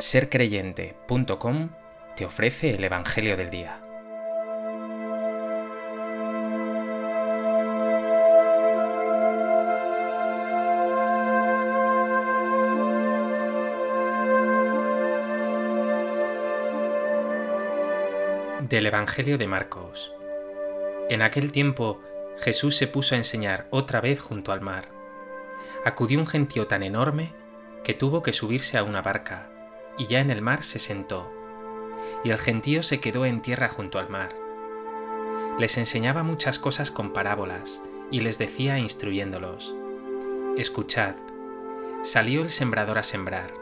sercreyente.com te ofrece el Evangelio del Día. Del Evangelio de Marcos. En aquel tiempo Jesús se puso a enseñar otra vez junto al mar. Acudió un gentío tan enorme que tuvo que subirse a una barca, y ya en el mar se sentó, y el gentío se quedó en tierra junto al mar. Les enseñaba muchas cosas con parábolas, y les decía instruyéndolos, Escuchad, salió el sembrador a sembrar.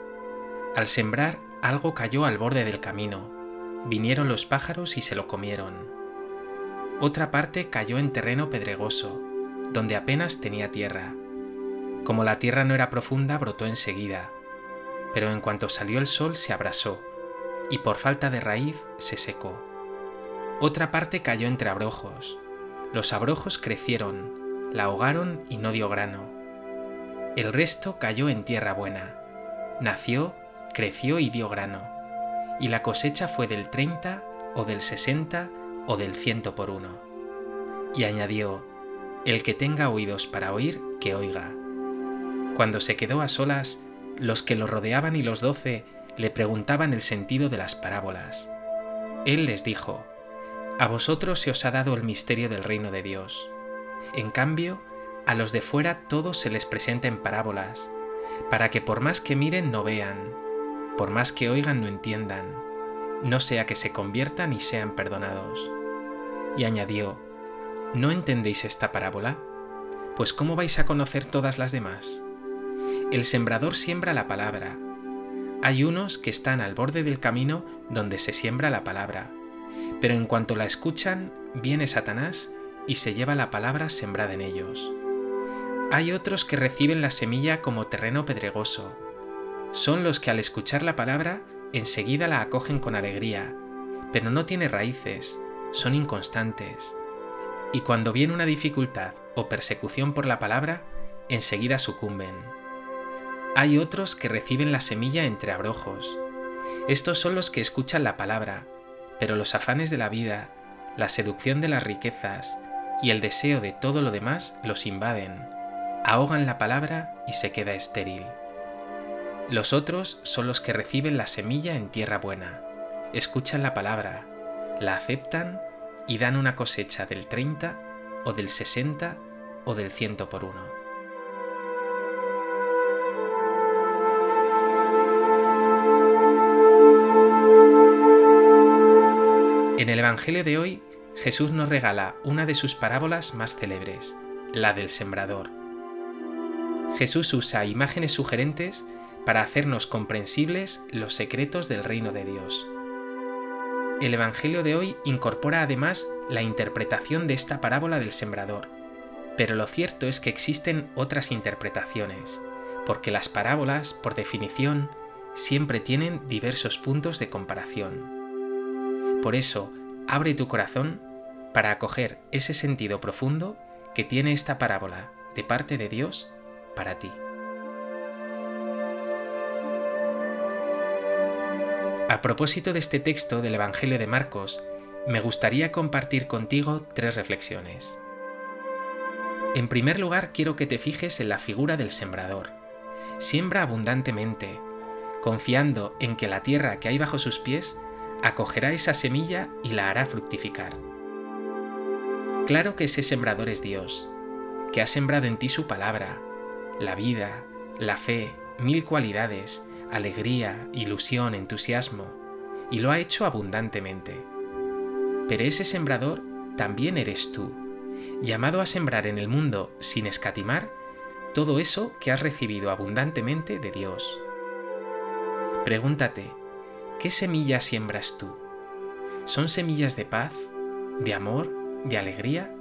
Al sembrar algo cayó al borde del camino, vinieron los pájaros y se lo comieron. Otra parte cayó en terreno pedregoso, donde apenas tenía tierra como la tierra no era profunda, brotó enseguida, pero en cuanto salió el sol se abrasó, y por falta de raíz se secó. Otra parte cayó entre abrojos. Los abrojos crecieron, la ahogaron y no dio grano. El resto cayó en tierra buena. Nació, creció y dio grano. Y la cosecha fue del 30 o del 60 o del ciento por uno. Y añadió, El que tenga oídos para oír, que oiga. Cuando se quedó a solas, los que lo rodeaban y los doce le preguntaban el sentido de las parábolas. Él les dijo, A vosotros se os ha dado el misterio del reino de Dios. En cambio, a los de fuera todo se les presenta en parábolas, para que por más que miren no vean, por más que oigan no entiendan, no sea que se conviertan y sean perdonados. Y añadió, ¿no entendéis esta parábola? Pues ¿cómo vais a conocer todas las demás? El sembrador siembra la palabra. Hay unos que están al borde del camino donde se siembra la palabra, pero en cuanto la escuchan, viene Satanás y se lleva la palabra sembrada en ellos. Hay otros que reciben la semilla como terreno pedregoso. Son los que al escuchar la palabra enseguida la acogen con alegría, pero no tiene raíces, son inconstantes. Y cuando viene una dificultad o persecución por la palabra, enseguida sucumben. Hay otros que reciben la semilla entre abrojos. Estos son los que escuchan la palabra, pero los afanes de la vida, la seducción de las riquezas y el deseo de todo lo demás los invaden, ahogan la palabra y se queda estéril. Los otros son los que reciben la semilla en tierra buena, escuchan la palabra, la aceptan y dan una cosecha del 30 o del 60 o del ciento por uno. En el Evangelio de hoy, Jesús nos regala una de sus parábolas más célebres, la del sembrador. Jesús usa imágenes sugerentes para hacernos comprensibles los secretos del reino de Dios. El Evangelio de hoy incorpora además la interpretación de esta parábola del sembrador, pero lo cierto es que existen otras interpretaciones, porque las parábolas, por definición, siempre tienen diversos puntos de comparación. Por eso, abre tu corazón para acoger ese sentido profundo que tiene esta parábola de parte de Dios para ti. A propósito de este texto del Evangelio de Marcos, me gustaría compartir contigo tres reflexiones. En primer lugar, quiero que te fijes en la figura del sembrador. Siembra abundantemente, confiando en que la tierra que hay bajo sus pies acogerá esa semilla y la hará fructificar. Claro que ese sembrador es Dios, que ha sembrado en ti su palabra, la vida, la fe, mil cualidades, alegría, ilusión, entusiasmo, y lo ha hecho abundantemente. Pero ese sembrador también eres tú, llamado a sembrar en el mundo sin escatimar todo eso que has recibido abundantemente de Dios. Pregúntate, ¿qué semillas siembras tú? ¿Son semillas de paz, de amor, de alegría?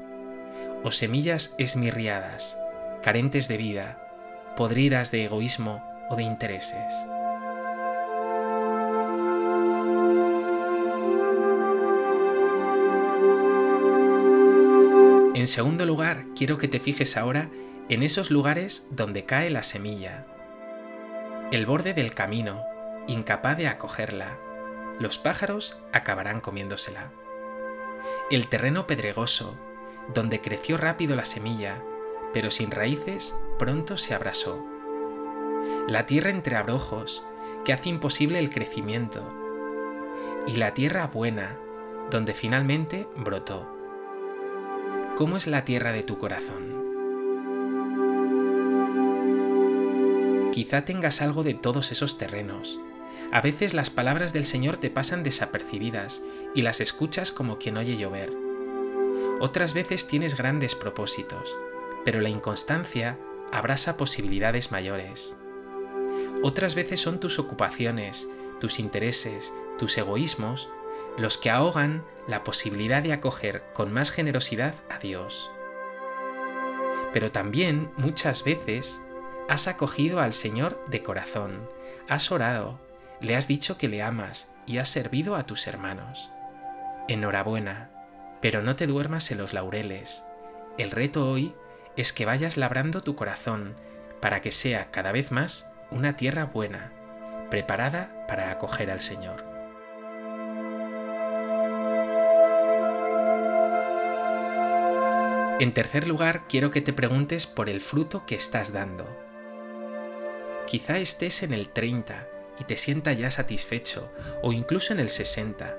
¿O semillas esmirriadas, carentes de vida, podridas de egoísmo o de intereses? En segundo lugar, quiero que te fijes ahora en esos lugares donde cae la semilla. El borde del camino, incapaz de acogerla. Los pájaros acabarán comiéndosela. El terreno pedregoso, donde creció rápido la semilla, pero sin raíces, pronto se abrasó. La tierra entre abrojos, que hace imposible el crecimiento. Y la tierra buena, donde finalmente brotó. ¿Cómo es la tierra de tu corazón? Quizá tengas algo de todos esos terrenos. A veces las palabras del Señor te pasan desapercibidas y las escuchas como quien oye llover. Otras veces tienes grandes propósitos, pero la inconstancia abrasa posibilidades mayores. Otras veces son tus ocupaciones, tus intereses, tus egoísmos los que ahogan la posibilidad de acoger con más generosidad a Dios. Pero también muchas veces has acogido al Señor de corazón, has orado, le has dicho que le amas y has servido a tus hermanos. Enhorabuena, pero no te duermas en los laureles. El reto hoy es que vayas labrando tu corazón para que sea cada vez más una tierra buena, preparada para acoger al Señor. En tercer lugar, quiero que te preguntes por el fruto que estás dando. Quizá estés en el 30 y te sientas ya satisfecho, o incluso en el 60.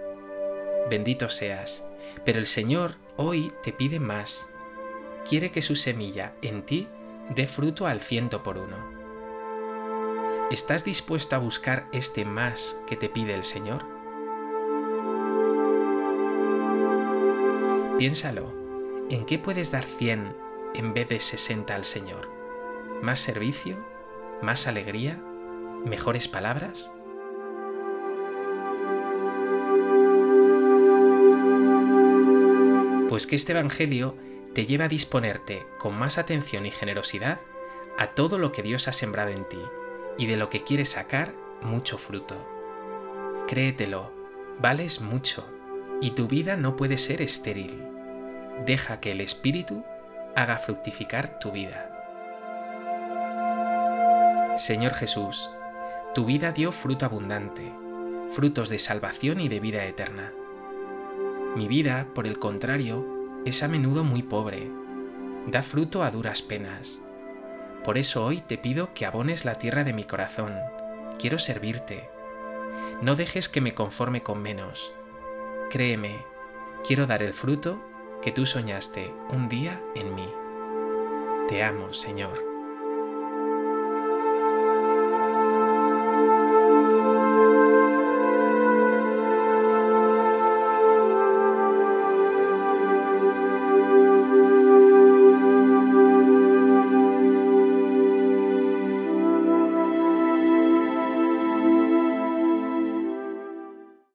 Bendito seas, pero el Señor hoy te pide más. Quiere que su semilla en ti dé fruto al ciento por uno. ¿Estás dispuesto a buscar este más que te pide el Señor? Piénsalo. ¿En qué puedes dar 100 en vez de 60 al Señor? ¿Más servicio? ¿Más alegría? ¿Mejores palabras? Pues que este Evangelio te lleva a disponerte con más atención y generosidad a todo lo que Dios ha sembrado en ti y de lo que quieres sacar mucho fruto. Créetelo, vales mucho y tu vida no puede ser estéril deja que el Espíritu haga fructificar tu vida. Señor Jesús, tu vida dio fruto abundante, frutos de salvación y de vida eterna. Mi vida, por el contrario, es a menudo muy pobre, da fruto a duras penas. Por eso hoy te pido que abones la tierra de mi corazón. Quiero servirte. No dejes que me conforme con menos. Créeme, quiero dar el fruto que tú soñaste un día en mí. Te amo, Señor.